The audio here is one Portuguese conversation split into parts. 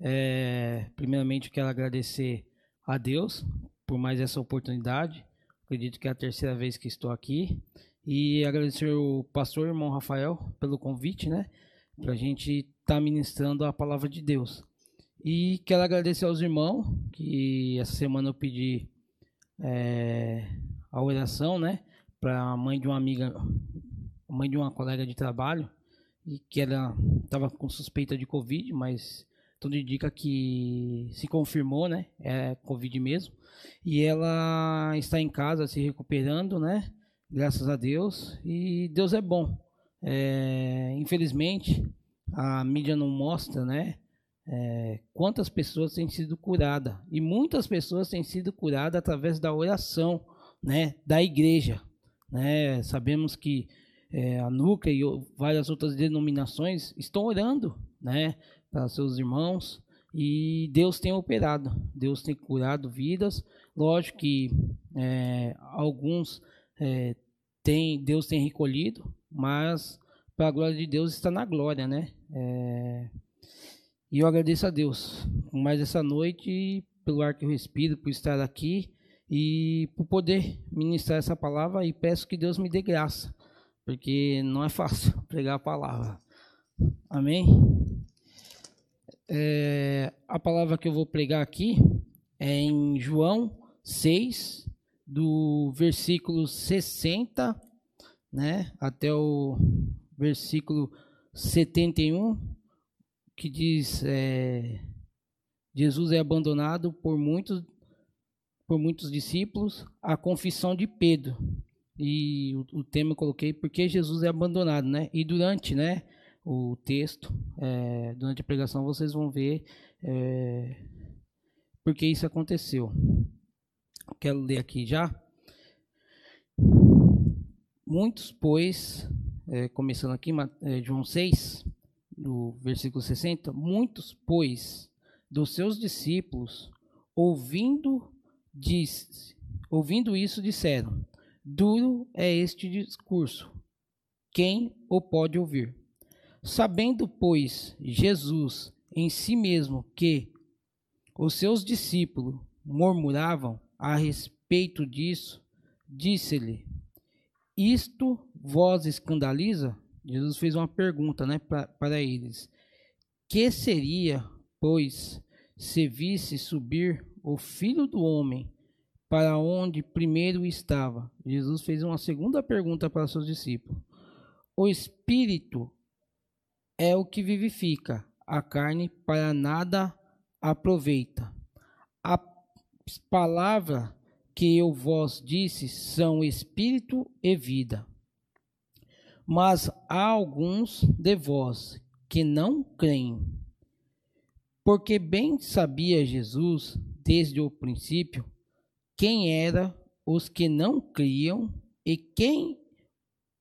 É, primeiramente, quero agradecer a Deus por mais essa oportunidade. Acredito que é a terceira vez que estou aqui. E agradecer o pastor irmão Rafael pelo convite, né? Para a gente estar tá ministrando a palavra de Deus. E quero agradecer aos irmãos que essa semana eu pedi é, a oração, né? Para a mãe de uma amiga, mãe de uma colega de trabalho, e que ela estava com suspeita de Covid, mas tudo indica que se confirmou, né? É Covid mesmo. E ela está em casa se recuperando, né? Graças a Deus. E Deus é bom. É, infelizmente, a mídia não mostra, né? É, quantas pessoas têm sido curadas. E muitas pessoas têm sido curadas através da oração, né? Da igreja. Né? Sabemos que é, a NUCA e várias outras denominações estão orando, né? Para seus irmãos e Deus tem operado, Deus tem curado vidas. Lógico que é, alguns é, tem, Deus tem recolhido, mas para a glória de Deus está na glória, né? É, e eu agradeço a Deus por mais essa noite, pelo ar que eu respiro, por estar aqui e por poder ministrar essa palavra e peço que Deus me dê graça, porque não é fácil pregar a palavra. Amém? É, a palavra que eu vou pregar aqui é em João 6, do versículo 60 né, até o versículo 71, que diz: é, Jesus é abandonado por muitos, por muitos discípulos, a confissão de Pedro. E o, o tema eu coloquei porque Jesus é abandonado, né? E durante, né? O texto. É, durante a pregação vocês vão ver é, porque isso aconteceu. Quero ler aqui já. Muitos, pois, é, começando aqui, João 6, do versículo 60, muitos, pois, dos seus discípulos, ouvindo, diz, ouvindo isso, disseram: Duro é este discurso, quem o pode ouvir? Sabendo, pois, Jesus em si mesmo que os seus discípulos murmuravam a respeito disso, disse-lhe: Isto vos escandaliza? Jesus fez uma pergunta né, para eles: Que seria, pois, se visse subir o filho do homem para onde primeiro estava? Jesus fez uma segunda pergunta para seus discípulos. O espírito é o que vivifica, a carne para nada aproveita. As palavras que eu vos disse são espírito e vida. Mas há alguns de vós que não creem. Porque bem sabia Jesus, desde o princípio, quem era os que não criam e quem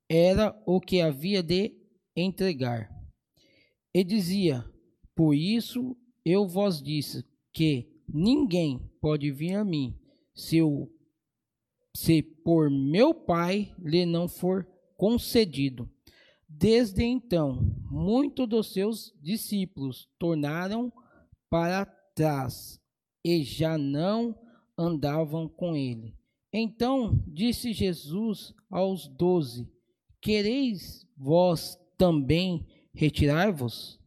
era o que havia de entregar. E dizia: Por isso eu vos disse que ninguém pode vir a mim se, eu, se por meu Pai lhe não for concedido. Desde então, muitos dos seus discípulos tornaram para trás e já não andavam com ele. Então disse Jesus aos doze: Quereis vós também retirar-vos?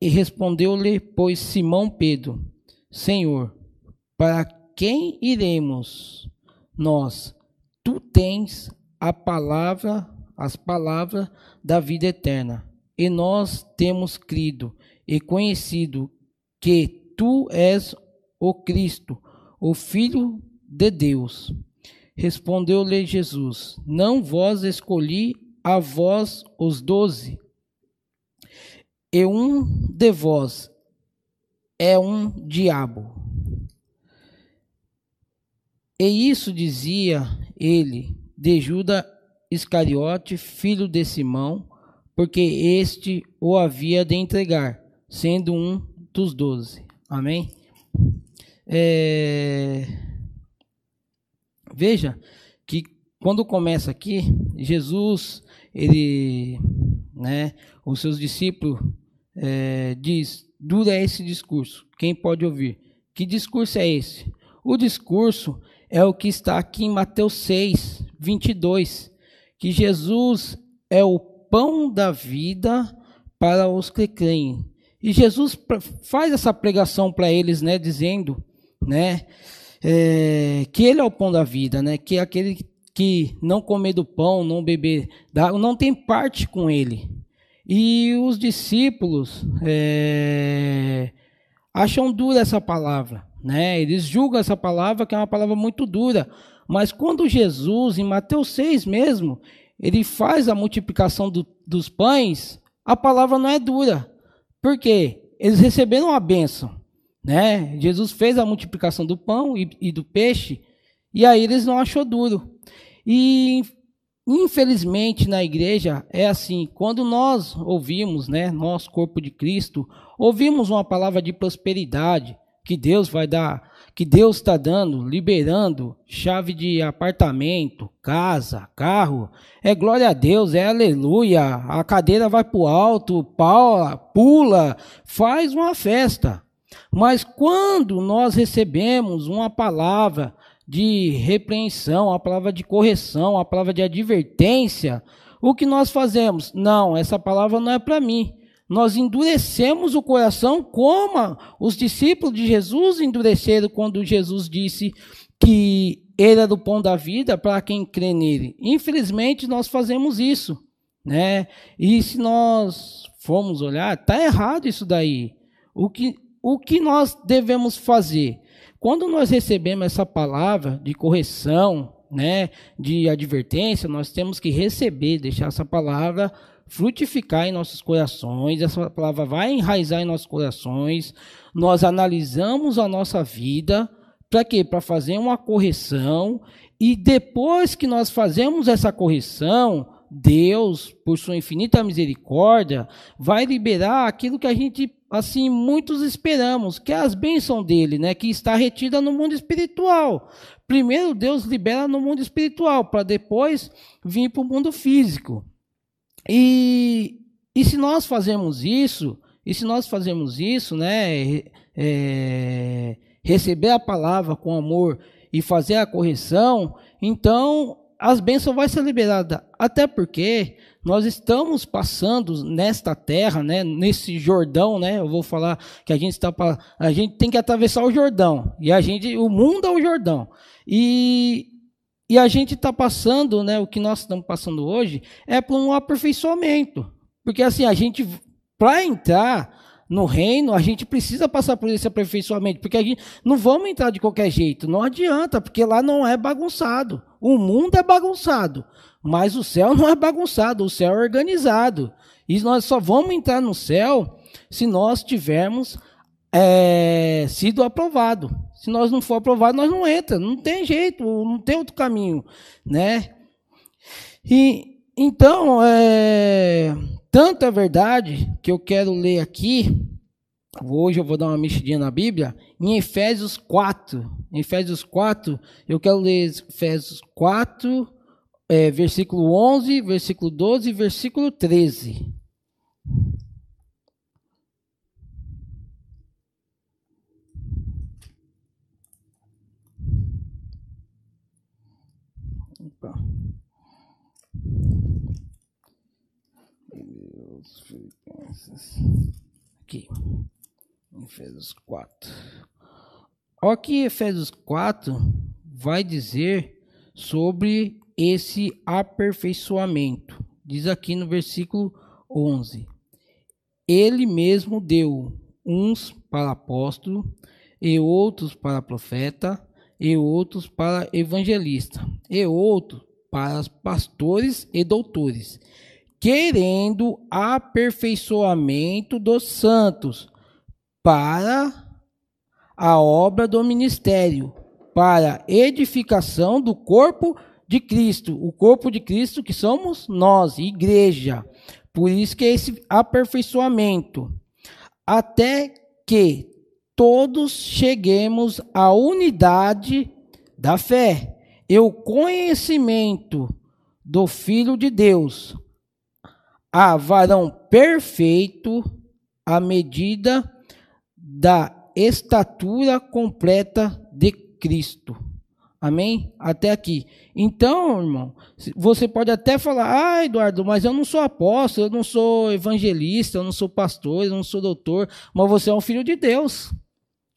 E respondeu-lhe, pois, Simão Pedro: Senhor, para quem iremos nós? Tu tens a palavra, as palavras da vida eterna. E nós temos crido e conhecido que tu és o Cristo, o Filho de Deus. Respondeu-lhe Jesus: Não vos escolhi a vós os doze, e um de vós é um diabo. E isso dizia ele de Judas Iscariote, filho de Simão, porque este o havia de entregar, sendo um dos doze. Amém? É... Veja que quando começa aqui, Jesus ele né? Os seus discípulos é, diz: duro é esse discurso? Quem pode ouvir? Que discurso é esse? O discurso é o que está aqui em Mateus 6, 22, que Jesus é o pão da vida para os que creem. E Jesus faz essa pregação para eles, né, dizendo, né, é, que ele é o pão da vida, né, que é aquele que não comer do pão, não beber da não tem parte com ele. E os discípulos é, acham dura essa palavra, né? Eles julgam essa palavra que é uma palavra muito dura. Mas quando Jesus, em Mateus 6 mesmo, ele faz a multiplicação do, dos pães, a palavra não é dura. Por quê? Eles receberam a bênção. Né? Jesus fez a multiplicação do pão e, e do peixe, e aí eles não achou duro. E infelizmente na igreja é assim, quando nós ouvimos, né, nós corpo de Cristo, ouvimos uma palavra de prosperidade que Deus vai dar, que Deus está dando, liberando chave de apartamento, casa, carro, é glória a Deus, é aleluia, a cadeira vai para o alto, pula, pula, faz uma festa. Mas quando nós recebemos uma palavra de repreensão, a palavra de correção, a palavra de advertência, o que nós fazemos? Não, essa palavra não é para mim. Nós endurecemos o coração como os discípulos de Jesus endureceram quando Jesus disse que ele é do pão da vida para quem crê nele. Infelizmente, nós fazemos isso, né? E se nós formos olhar, tá errado isso daí. O que, o que nós devemos fazer? Quando nós recebemos essa palavra de correção, né, de advertência, nós temos que receber, deixar essa palavra frutificar em nossos corações, essa palavra vai enraizar em nossos corações. Nós analisamos a nossa vida para quê? Para fazer uma correção e depois que nós fazemos essa correção, Deus, por sua infinita misericórdia, vai liberar aquilo que a gente assim muitos esperamos, que é as bênçãos dele, né, que está retida no mundo espiritual. Primeiro Deus libera no mundo espiritual para depois vir para o mundo físico. E, e se nós fazemos isso, e se nós fazemos isso, né, é, receber a palavra com amor e fazer a correção, então as bênçãos vão ser liberadas. Até porque nós estamos passando nesta terra, né, nesse Jordão, né? Eu vou falar que a gente está a gente tem que atravessar o Jordão e a gente, o mundo é o Jordão e e a gente está passando, né? O que nós estamos passando hoje é por um aperfeiçoamento, porque assim a gente para entrar no reino, a gente precisa passar por esse aperfeiçoamento, porque a gente não vamos entrar de qualquer jeito, não adianta, porque lá não é bagunçado. O mundo é bagunçado, mas o céu não é bagunçado, o céu é organizado. E nós só vamos entrar no céu se nós tivermos é, sido aprovado. Se nós não for aprovado, nós não entra. Não tem jeito, não tem outro caminho, né? E então, é, tanta verdade que eu quero ler aqui. Hoje eu vou dar uma mexidinha na Bíblia, em Efésios 4. Em Efésios 4, eu quero ler Efésios 4, é, versículo 11, versículo 12 e versículo 13. Opa. Aqui. Efésios 4. Olha que Efésios 4 vai dizer sobre esse aperfeiçoamento. Diz aqui no versículo 11: Ele mesmo deu uns para apóstolo, e outros para profeta, e outros para evangelista, e outros para pastores e doutores, querendo aperfeiçoamento dos santos para a obra do ministério, para edificação do corpo de Cristo, o corpo de Cristo que somos nós, igreja. Por isso que é esse aperfeiçoamento, até que todos cheguemos à unidade da fé e o conhecimento do Filho de Deus, a varão perfeito, à medida da estatura completa de Cristo. Amém? Até aqui. Então, irmão, você pode até falar, ah, Eduardo, mas eu não sou apóstolo, eu não sou evangelista, eu não sou pastor, eu não sou doutor, mas você é um filho de Deus.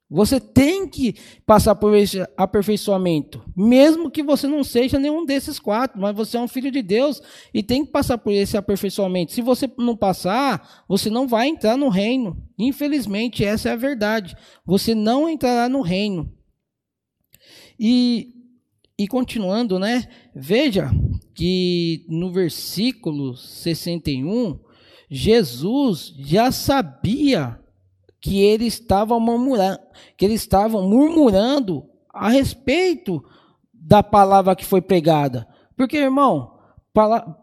Você tem que passar por esse aperfeiçoamento, mesmo que você não seja nenhum desses quatro, mas você é um filho de Deus e tem que passar por esse aperfeiçoamento. Se você não passar, você não vai entrar no reino. Infelizmente, essa é a verdade. Você não entrará no reino. E, e continuando, né? Veja que no versículo 61, Jesus já sabia que eles estavam murmurando, que eles estavam murmurando a respeito da palavra que foi pregada. Porque, irmão,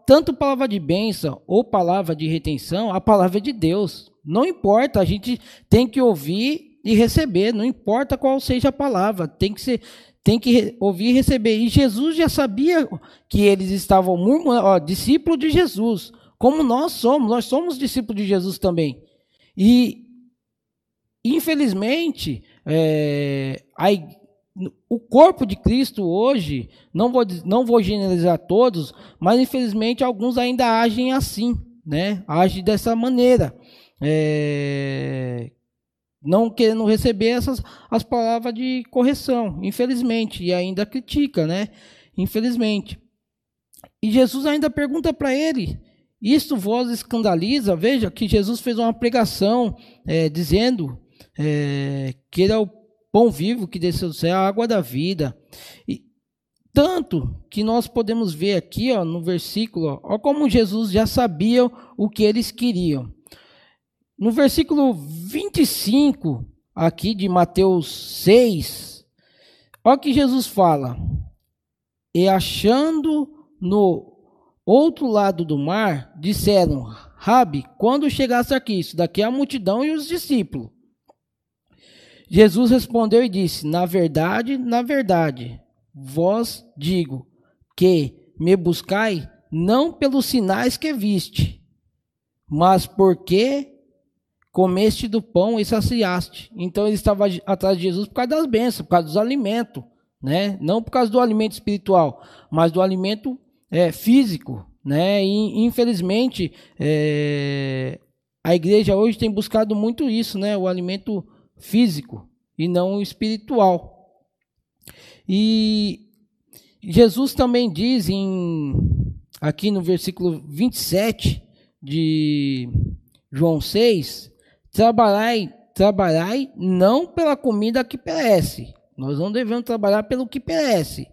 tanto palavra de bênção ou palavra de retenção, a palavra é de Deus. Não importa, a gente tem que ouvir e receber, não importa qual seja a palavra, tem que ser tem que ouvir e receber. E Jesus já sabia que eles estavam murmurando, ó, discípulo de Jesus, como nós somos, nós somos discípulos de Jesus também. E Infelizmente, é, a, o corpo de Cristo hoje, não vou, não vou generalizar todos, mas infelizmente alguns ainda agem assim, né? Agem dessa maneira. É, não querendo receber essas as palavras de correção, infelizmente, e ainda critica, né? Infelizmente. E Jesus ainda pergunta para ele: Isto vos escandaliza? Veja que Jesus fez uma pregação é, dizendo é, que ele é o pão vivo que desceu do céu, a água da vida. E, tanto que nós podemos ver aqui ó, no versículo, ó, ó, como Jesus já sabia o que eles queriam. No versículo 25, aqui de Mateus 6, olha que Jesus fala: E achando no outro lado do mar, disseram: Rabi, quando chegasse aqui, isso daqui é a multidão e os discípulos. Jesus respondeu e disse: Na verdade, na verdade, vós digo que me buscai não pelos sinais que viste, mas porque comeste do pão e saciaste. Então ele estava atrás de Jesus por causa das bênçãos, por causa dos alimentos, né? Não por causa do alimento espiritual, mas do alimento é, físico, né? E infelizmente é, a igreja hoje tem buscado muito isso, né? O alimento físico e não espiritual. E Jesus também diz em aqui no versículo 27 de João 6, trabalhai, trabalhai não pela comida que perece. Nós não devemos trabalhar pelo que perece,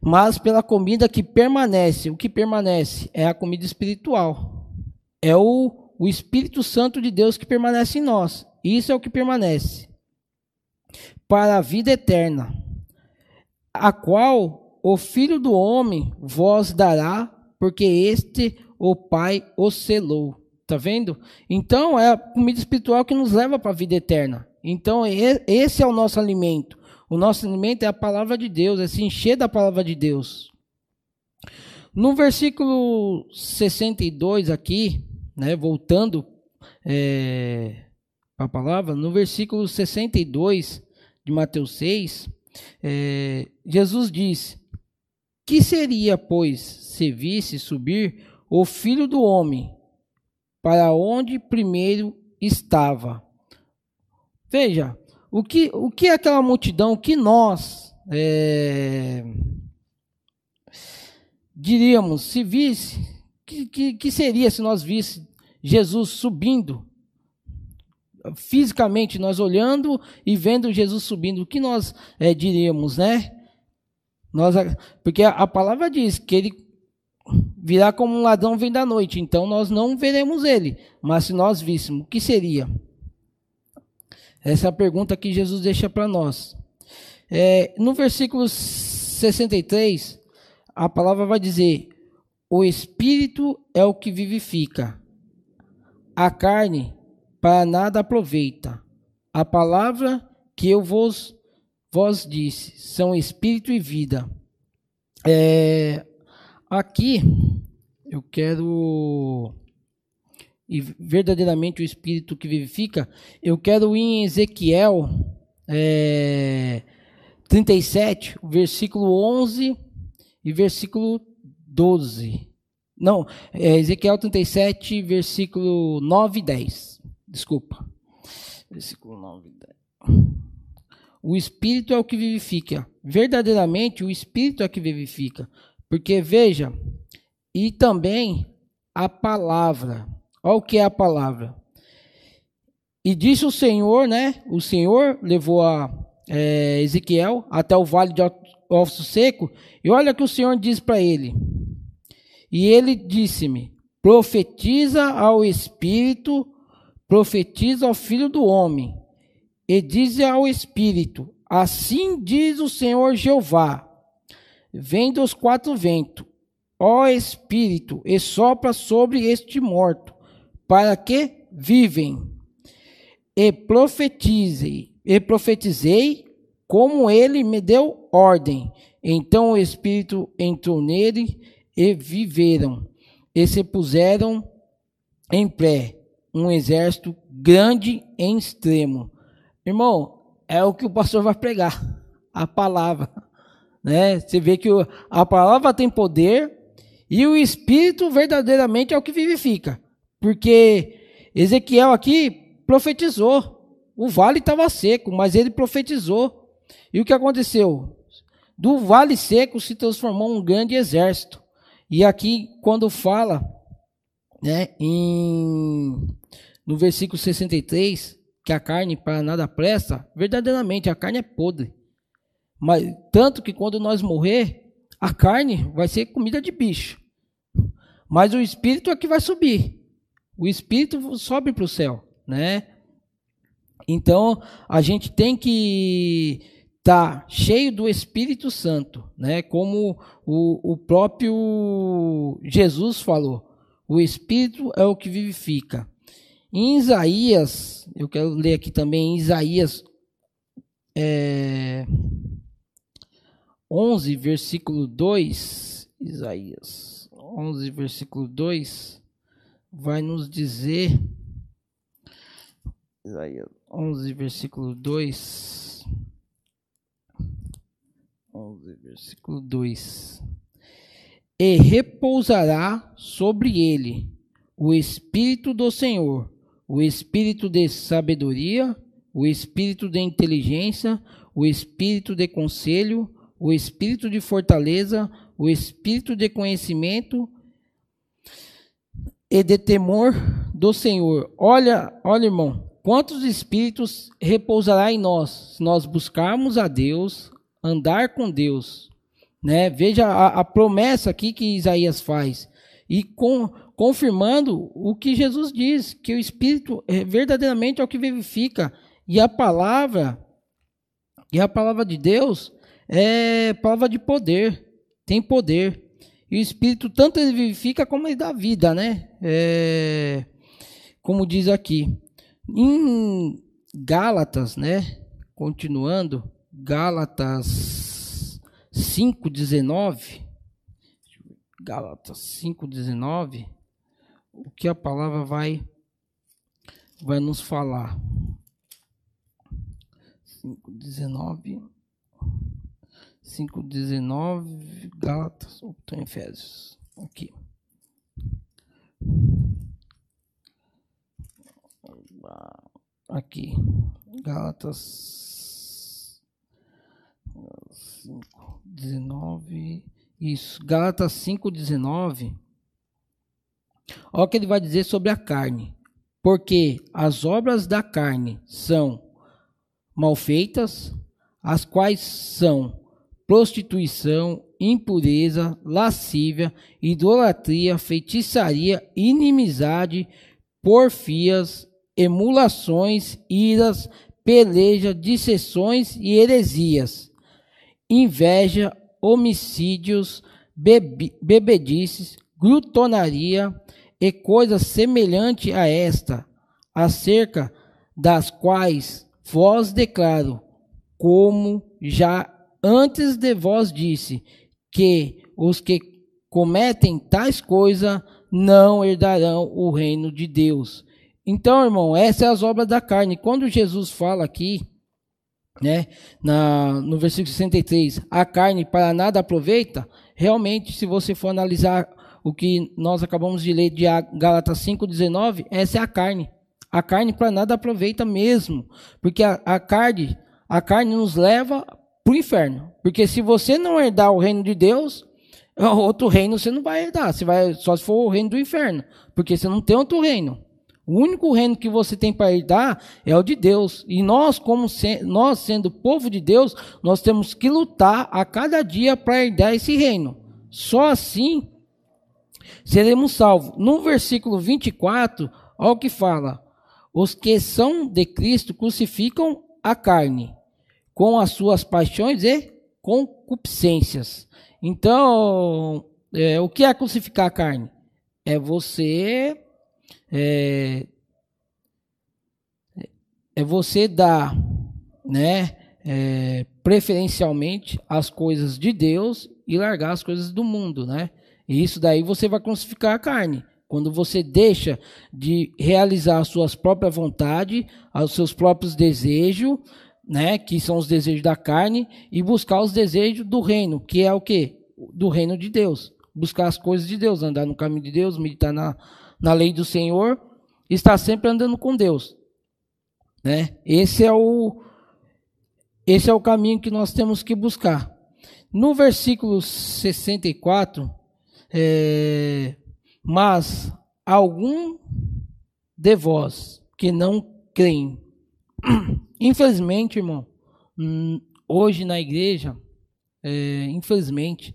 mas pela comida que permanece. O que permanece é a comida espiritual. É o o Espírito Santo de Deus que permanece em nós. Isso é o que permanece. Para a vida eterna, a qual o Filho do Homem vos dará, porque este o Pai o selou. Tá vendo? Então é a comida espiritual que nos leva para a vida eterna. Então esse é o nosso alimento. O nosso alimento é a palavra de Deus, é se encher da palavra de Deus. No versículo 62 aqui, né, voltando é, a palavra, no versículo 62 de Mateus 6, é, Jesus diz: Que seria, pois, se visse subir o filho do homem para onde primeiro estava? Veja, o que, o que aquela multidão, que nós é, diríamos, se visse que, que, que seria se nós visse Jesus subindo? Fisicamente, nós olhando e vendo Jesus subindo, o que nós é, diríamos, né? Nós, porque a, a palavra diz que ele virá como um ladrão vem da noite, então nós não veremos ele, mas se nós víssemos, o que seria? Essa é a pergunta que Jesus deixa para nós. É, no versículo 63, a palavra vai dizer: o Espírito é o que vivifica. A carne para nada aproveita. A palavra que eu vos, vos disse são Espírito e vida. É, aqui eu quero e verdadeiramente o Espírito que vivifica, eu quero ir em Ezequiel é, 37, versículo 11 e versículo 12. Não, é Ezequiel 37, versículo 9 e 10. Desculpa. Versículo 9 e 10. O Espírito é o que vivifica. Verdadeiramente, o Espírito é o que vivifica. Porque, veja, e também a palavra. Olha o que é a palavra. E disse o Senhor, né? O Senhor levou a é, Ezequiel até o vale de osso seco. E olha o que o Senhor diz para ele. E ele disse-me: profetiza ao Espírito, profetiza ao Filho do Homem, e diz ao Espírito: Assim diz o Senhor Jeová: Vem dos quatro ventos, ó Espírito, e sopra sobre este morto, para que vivem. E profetizei, e profetizei como ele me deu ordem. Então o Espírito entrou nele e viveram, e se puseram em pé um exército grande em extremo. Irmão, é o que o pastor vai pregar, a palavra. Né? Você vê que a palavra tem poder e o Espírito verdadeiramente é o que vivifica. Porque Ezequiel aqui profetizou. O vale estava seco, mas ele profetizou. E o que aconteceu? Do vale seco se transformou um grande exército. E aqui, quando fala, né, em, no versículo 63, que a carne para nada presta, verdadeiramente a carne é podre. Mas tanto que quando nós morrer, a carne vai ser comida de bicho. Mas o espírito é que vai subir. O espírito sobe para o céu, né? Então, a gente tem que tá cheio do Espírito Santo, né? Como o, o próprio Jesus falou, o Espírito é o que vivifica. Em Isaías, eu quero ler aqui também Isaías é, 11, versículo 2. Isaías 11, versículo 2, vai nos dizer. Isaías 11, versículo 2 11, versículo 2. E repousará sobre ele o Espírito do Senhor, o Espírito de sabedoria, o Espírito de inteligência, o Espírito de conselho, o Espírito de fortaleza, o Espírito de conhecimento e de temor do Senhor. Olha, olha, irmão, quantos espíritos repousará em nós se nós buscarmos a Deus, andar com Deus. Né? Veja a, a promessa aqui que Isaías faz. E com, confirmando o que Jesus diz, que o Espírito é verdadeiramente é o que vivifica. E a palavra, e a palavra de Deus é palavra de poder, tem poder. E o Espírito tanto ele vivifica como ele dá vida, né? É, como diz aqui. Em Gálatas, né? Continuando, Gálatas 5,19. Gálatas 5,19. O que a palavra vai, vai nos falar? 5,19. 5,19. Gálatas. Estou em Efésios. Aqui. Aqui. Gálatas 5, 19. Isso, Gálatas 5, 19. Olha o que ele vai dizer sobre a carne. Porque as obras da carne são mal feitas, as quais são prostituição, impureza, lascívia, idolatria, feitiçaria, inimizade, porfias, emulações, iras, peleja, dissessões e heresias inveja, homicídios, bebe, bebedices, glutonaria e coisas semelhantes a esta, acerca das quais vós declaro, como já antes de vós disse, que os que cometem tais coisas não herdarão o reino de Deus. Então, irmão, essas são as obras da carne. Quando Jesus fala aqui, né, na, no versículo 63, a carne para nada aproveita, realmente, se você for analisar o que nós acabamos de ler de Gálatas 5,19, essa é a carne. A carne para nada aproveita mesmo, porque a, a carne, a carne nos leva para o inferno. Porque se você não herdar o reino de Deus, outro reino você não vai herdar. Você vai só se for o reino do inferno, porque você não tem outro reino. O único reino que você tem para herdar é o de Deus. E nós, como se, nós sendo povo de Deus, nós temos que lutar a cada dia para herdar esse reino. Só assim seremos salvos. No versículo 24, olha o que fala: Os que são de Cristo crucificam a carne com as suas paixões e concupiscências. Então, é, o que é crucificar a carne? É você é, é você dar, né, é, preferencialmente as coisas de Deus e largar as coisas do mundo, né? E isso daí você vai crucificar a carne. Quando você deixa de realizar as suas próprias vontades, os seus próprios desejos, né, que são os desejos da carne, e buscar os desejos do reino, que é o que? Do reino de Deus. Buscar as coisas de Deus, andar no caminho de Deus, meditar na, na lei do Senhor, está sempre andando com Deus. Né? Esse é o esse é o caminho que nós temos que buscar. No versículo 64, é, mas algum de vós que não creem, infelizmente, irmão, hum, hoje na igreja, é, infelizmente,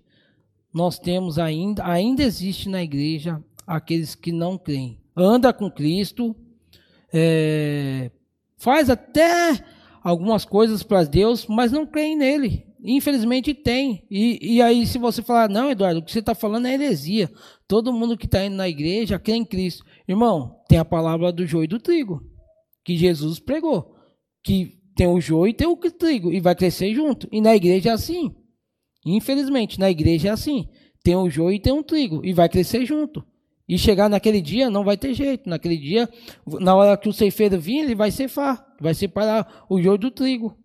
nós temos ainda, ainda existe na igreja aqueles que não creem. Anda com Cristo, é, faz até algumas coisas para Deus, mas não creem nele. Infelizmente tem. E, e aí, se você falar, não, Eduardo, o que você está falando é heresia. Todo mundo que está indo na igreja crê em Cristo. Irmão, tem a palavra do joio e do trigo, que Jesus pregou. Que tem o joio e tem o trigo, e vai crescer junto. E na igreja é assim. Infelizmente, na igreja é assim. Tem o joio e tem o trigo, e vai crescer junto. E chegar naquele dia não vai ter jeito. Naquele dia, na hora que o ceifeiro vir, ele vai ceifar, vai separar o joio do trigo.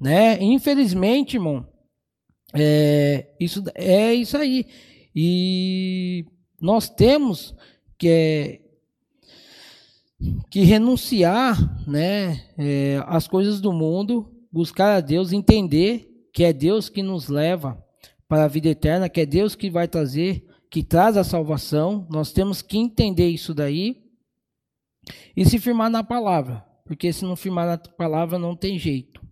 Né? Infelizmente, irmão, é isso, é isso aí. E nós temos que, é, que renunciar né, é, às coisas do mundo, buscar a Deus, entender que é Deus que nos leva para a vida eterna, que é Deus que vai trazer que traz a salvação, nós temos que entender isso daí e se firmar na palavra, porque se não firmar na palavra não tem jeito.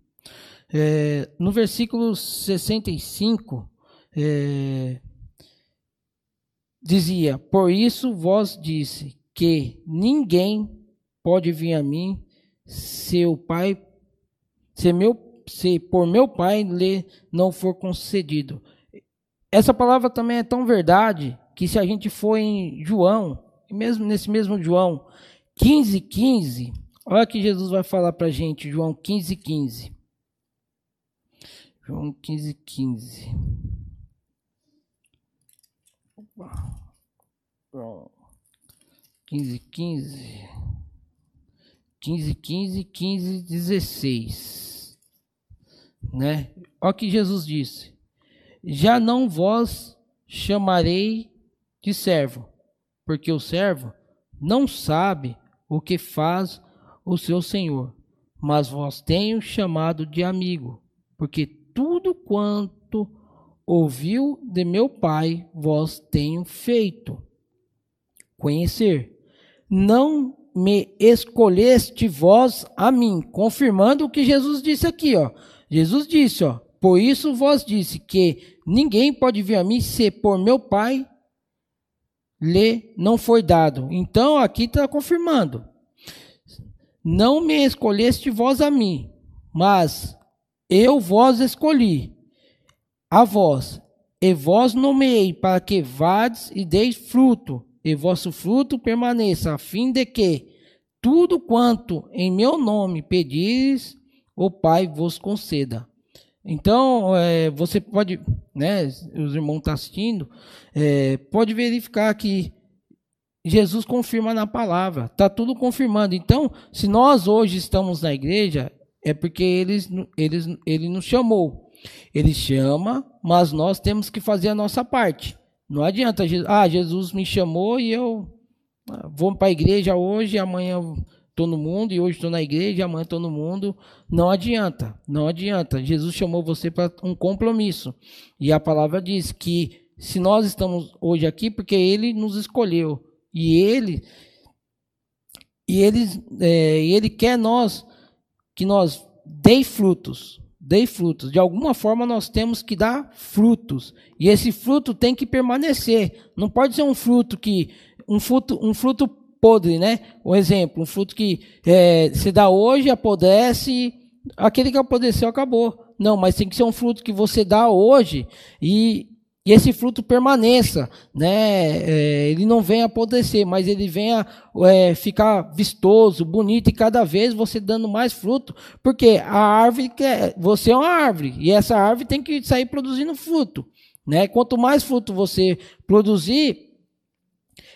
É, no versículo 65, é, dizia: Por isso vós disse que ninguém pode vir a mim se o Pai, se, meu, se por meu Pai lhe não for concedido. Essa palavra também é tão verdade que se a gente for em João, mesmo nesse mesmo João 15, 15, olha que Jesus vai falar para a gente, João 15, 15. João 15, 15. 15, 15. 15, 15, 15, 16. Né? Olha o que Jesus disse. Já não vos chamarei de servo, porque o servo não sabe o que faz o seu senhor, mas vos tenho chamado de amigo, porque tudo quanto ouviu de meu Pai vos tenho feito conhecer. Não me escolheste vós a mim, confirmando o que Jesus disse aqui, ó. Jesus disse, ó, por isso vos disse que ninguém pode vir a mim se por meu Pai lhe não foi dado. Então aqui está confirmando. Não me escolheste vós a mim, mas eu vos escolhi a vós, e vós nomeei para que vades e deis fruto, e vosso fruto permaneça, a fim de que tudo quanto em meu nome pedires, o Pai vos conceda. Então, é, você pode, né, os irmãos estão tá assistindo, é, pode verificar que Jesus confirma na palavra, está tudo confirmando. Então, se nós hoje estamos na igreja, é porque eles, eles, ele nos chamou. Ele chama, mas nós temos que fazer a nossa parte. Não adianta, ah, Jesus me chamou e eu ah, vou para a igreja hoje, amanhã estou no mundo, e hoje estou na igreja, amanhã estou no mundo. Não adianta, não adianta. Jesus chamou você para um compromisso. E a palavra diz que se nós estamos hoje aqui, porque Ele nos escolheu. E Ele, e ele, é, ele quer nós que nós dei frutos, dei frutos. De alguma forma nós temos que dar frutos. E esse fruto tem que permanecer. Não pode ser um fruto que um fruto, um fruto podre, né? Um exemplo, um fruto que é, se dá hoje, apodrece, aquele que apodreceu acabou. Não, mas tem que ser um fruto que você dá hoje e e esse fruto permaneça, né? É, ele não venha apodrecer, mas ele venha é, ficar vistoso, bonito e cada vez você dando mais fruto, porque a árvore quer, você é uma árvore e essa árvore tem que sair produzindo fruto, né? Quanto mais fruto você produzir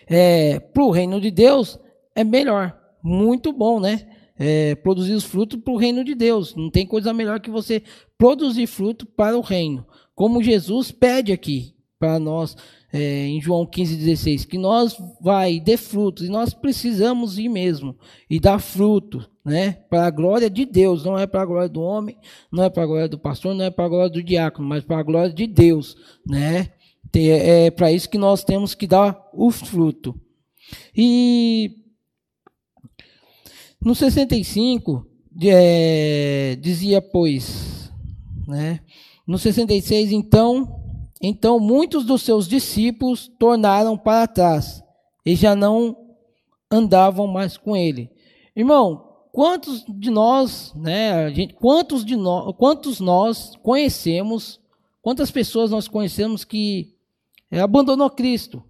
é, para o reino de Deus, é melhor, muito bom, né? É, produzir os frutos para o reino de Deus. Não tem coisa melhor que você produzir fruto para o reino como Jesus pede aqui para nós é, em João 15,16, que nós vai dê frutos, e nós precisamos ir mesmo e dar fruto, né? Para a glória de Deus, não é para a glória do homem, não é para a glória do pastor, não é para a glória do diácono, mas para a glória de Deus, né? É para isso que nós temos que dar o fruto. E no 65, é, dizia, pois, né? No 66, então, então muitos dos seus discípulos tornaram para trás e já não andavam mais com ele. Irmão, quantos de nós, né, gente, quantos de nós, quantos nós conhecemos, quantas pessoas nós conhecemos que é, abandonou Cristo?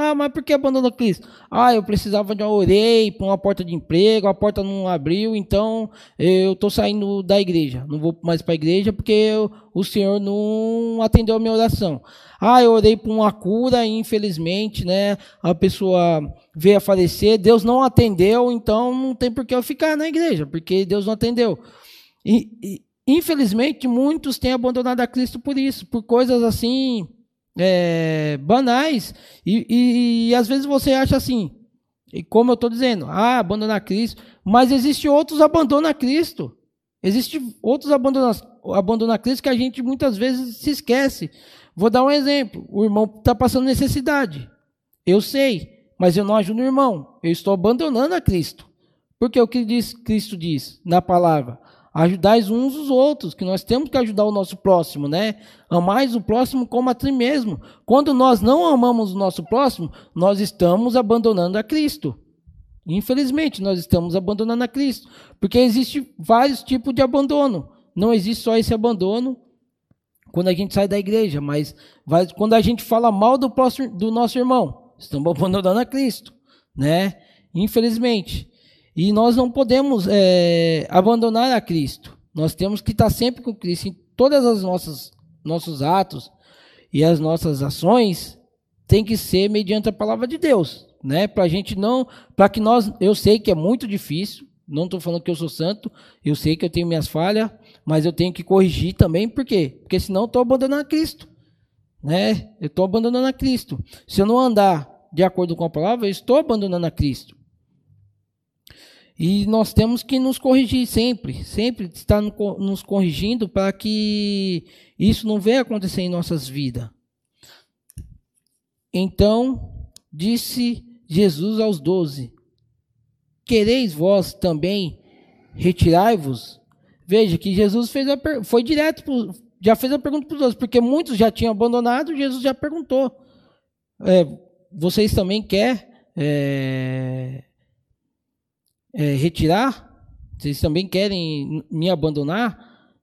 Ah, mas por que abandonou Cristo? Ah, eu precisava de uma orei para uma porta de emprego, a porta não abriu, então eu estou saindo da igreja. Não vou mais para a igreja porque eu, o Senhor não atendeu a minha oração. Ah, eu orei por uma cura e infelizmente, né, a pessoa veio a falecer, Deus não atendeu, então não tem por que eu ficar na igreja, porque Deus não atendeu. E, e infelizmente, muitos têm abandonado a Cristo por isso, por coisas assim é, banais. E, e, e, às vezes você acha assim, e como eu estou dizendo, ah, abandonar Cristo. Mas existe outros abandonar Cristo. Existe outros abandonar, abandonar Cristo que a gente muitas vezes se esquece. Vou dar um exemplo. O irmão está passando necessidade. Eu sei, mas eu não ajudo o irmão. Eu estou abandonando a Cristo. Porque o que diz, Cristo diz na palavra? Ajudais uns os outros, que nós temos que ajudar o nosso próximo, né? Amais o próximo como a ti mesmo. Quando nós não amamos o nosso próximo, nós estamos abandonando a Cristo. Infelizmente, nós estamos abandonando a Cristo, porque existe vários tipos de abandono. Não existe só esse abandono quando a gente sai da igreja, mas vai, quando a gente fala mal do, próximo, do nosso irmão, estamos abandonando a Cristo, né? Infelizmente. E nós não podemos é, abandonar a Cristo. Nós temos que estar sempre com Cristo em todas as nossas nossos atos e as nossas ações tem que ser mediante a palavra de Deus, né? Para a gente não, para que nós, eu sei que é muito difícil. Não estou falando que eu sou santo, eu sei que eu tenho minhas falhas, mas eu tenho que corrigir também, por quê? Porque senão eu estou abandonando a Cristo, né? Eu estou abandonando a Cristo. Se eu não andar de acordo com a palavra, eu estou abandonando a Cristo. E nós temos que nos corrigir sempre, sempre estar nos corrigindo para que isso não venha acontecer em nossas vidas. Então disse Jesus aos doze: Quereis vós também retirai-vos? Veja que Jesus fez a foi direto, pro, já fez a pergunta para os doze, porque muitos já tinham abandonado, Jesus já perguntou: é, Vocês também querem é, é, retirar, vocês também querem me abandonar,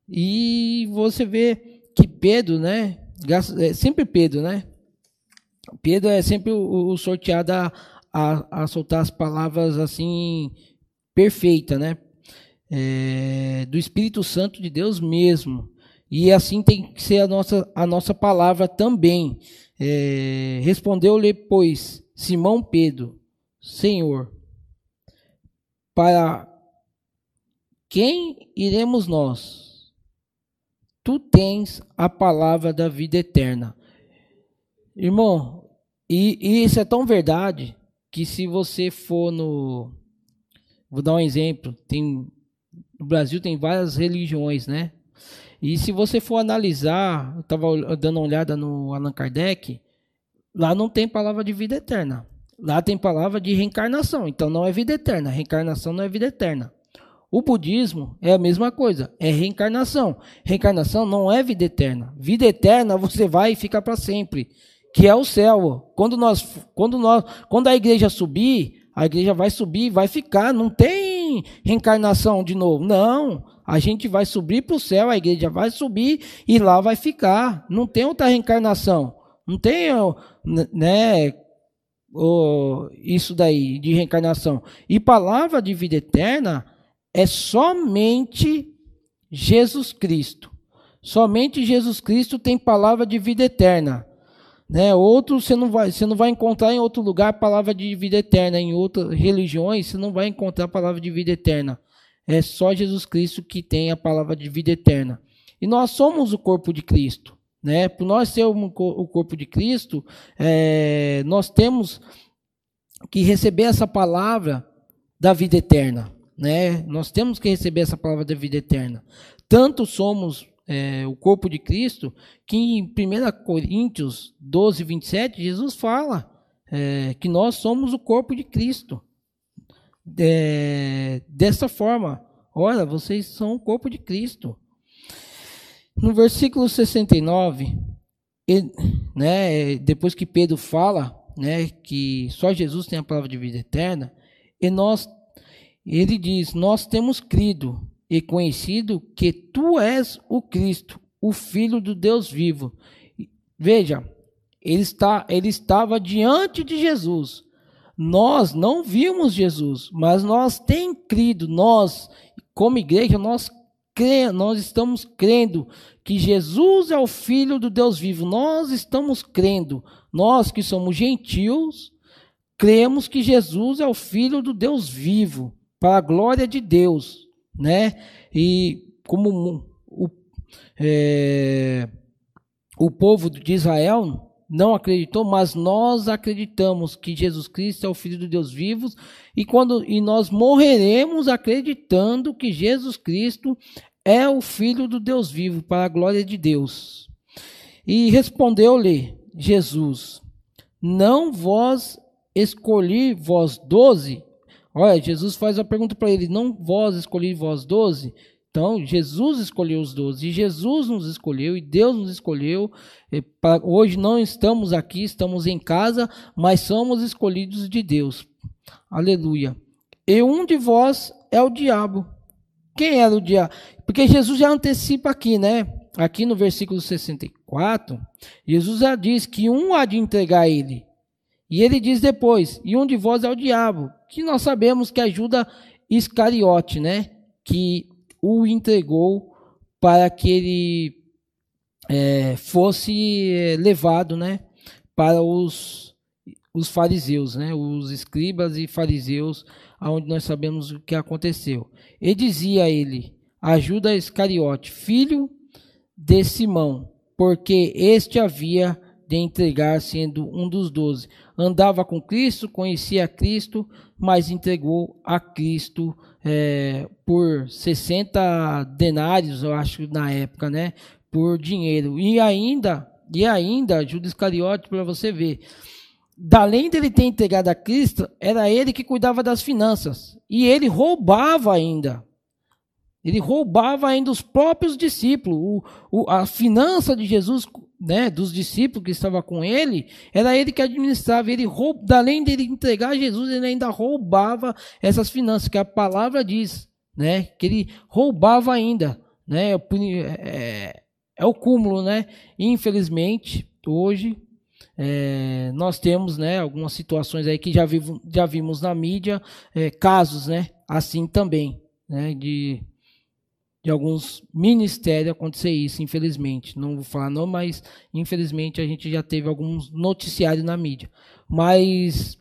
e você vê que Pedro, né? É sempre Pedro, né? Pedro é sempre o, o sorteado a, a, a, soltar as palavras assim perfeita, né? É, do Espírito Santo de Deus mesmo. E assim tem que ser a nossa, a nossa palavra também. É, Respondeu-lhe, pois, Simão Pedro, Senhor, para quem iremos nós? Tu tens a palavra da vida eterna. Irmão, e, e isso é tão verdade que se você for no. Vou dar um exemplo. Tem, no Brasil tem várias religiões, né? E se você for analisar, eu estava dando uma olhada no Allan Kardec, lá não tem palavra de vida eterna. Lá tem palavra de reencarnação, então não é vida eterna. Reencarnação não é vida eterna. O budismo é a mesma coisa, é reencarnação. Reencarnação não é vida eterna. Vida eterna você vai e fica para sempre, que é o céu. Quando nós, quando nós, quando a igreja subir, a igreja vai subir, vai ficar, não tem reencarnação de novo. Não, a gente vai subir para o céu, a igreja vai subir e lá vai ficar. Não tem outra reencarnação. Não tem, né, isso daí de reencarnação. E palavra de vida eterna é somente Jesus Cristo. Somente Jesus Cristo tem palavra de vida eterna. Né? Outro você não vai, você não vai encontrar em outro lugar palavra de vida eterna. Em outras religiões você não vai encontrar palavra de vida eterna. É só Jesus Cristo que tem a palavra de vida eterna. E nós somos o corpo de Cristo. Né? Por nós sermos o corpo de Cristo, é, nós temos que receber essa palavra da vida eterna. Né? Nós temos que receber essa palavra da vida eterna. Tanto somos é, o corpo de Cristo, que em 1 Coríntios 12, 27, Jesus fala é, que nós somos o corpo de Cristo. É, dessa forma, olha, vocês são o corpo de Cristo. No versículo 69, ele, né, depois que Pedro fala né, que só Jesus tem a palavra de vida eterna, e nós, ele diz: Nós temos crido e conhecido que tu és o Cristo, o Filho do Deus vivo. Veja, ele, está, ele estava diante de Jesus. Nós não vimos Jesus, mas nós temos crido, nós, como igreja, nós nós estamos crendo que Jesus é o Filho do Deus vivo. Nós estamos crendo, nós que somos gentios, cremos que Jesus é o Filho do Deus vivo, para a glória de Deus, né? E como o, é, o povo de Israel não acreditou, mas nós acreditamos que Jesus Cristo é o Filho do Deus vivo e quando e nós morreremos acreditando que Jesus Cristo é o Filho do Deus vivo para a glória de Deus. E respondeu-lhe Jesus: Não vós escolhi vós doze? Olha, Jesus faz a pergunta para ele: Não vós escolhi vós doze? Então, Jesus escolheu os doze, e Jesus nos escolheu, e Deus nos escolheu. Hoje não estamos aqui, estamos em casa, mas somos escolhidos de Deus. Aleluia. E um de vós é o diabo. Quem era o diabo? Porque Jesus já antecipa aqui, né? Aqui no versículo 64, Jesus já diz que um há de entregar ele. E ele diz depois: e um de vós é o diabo, que nós sabemos que ajuda Iscariote, né? Que o entregou para que ele é, fosse é, levado né, para os, os fariseus, né, os escribas e fariseus, aonde nós sabemos o que aconteceu. E dizia a ele: Ajuda Iscariote, filho de Simão, porque este havia de entregar, sendo um dos doze. Andava com Cristo, conhecia Cristo, mas entregou a Cristo é, por 60 denários, eu acho, na época, né? Por dinheiro. E ainda, e ainda, Judas Iscariote, para você ver, além dele ter entregado a Cristo, era ele que cuidava das finanças. E ele roubava ainda. Ele roubava ainda os próprios discípulos. O, o, a finança de Jesus, né, dos discípulos que estavam com ele, era ele que administrava. Ele além de entregar a Jesus, ele ainda roubava essas finanças, que a palavra diz, né, que ele roubava ainda. Né, é, é o cúmulo, né? Infelizmente, hoje é, nós temos né, algumas situações aí que já, vivo, já vimos na mídia, é, casos né, assim também, né, de de alguns ministérios acontecer isso, infelizmente. Não vou falar não, mas infelizmente a gente já teve alguns noticiários na mídia. Mas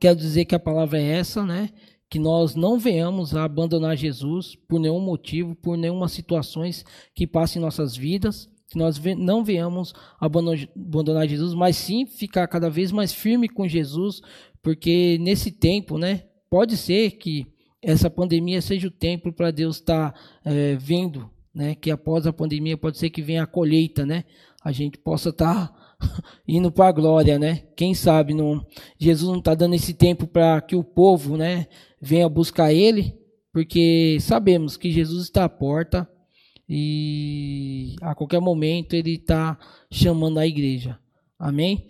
quero dizer que a palavra é essa, né? Que nós não venhamos a abandonar Jesus por nenhum motivo, por nenhuma situações que passem em nossas vidas, que nós não venhamos abandonar Jesus, mas sim ficar cada vez mais firme com Jesus, porque nesse tempo, né? Pode ser que essa pandemia seja o tempo para Deus estar tá, é, vendo, né? Que após a pandemia pode ser que venha a colheita, né? A gente possa estar tá indo para a glória, né? Quem sabe não, Jesus não está dando esse tempo para que o povo, né, venha buscar Ele, porque sabemos que Jesus está à porta e a qualquer momento Ele está chamando a igreja. Amém?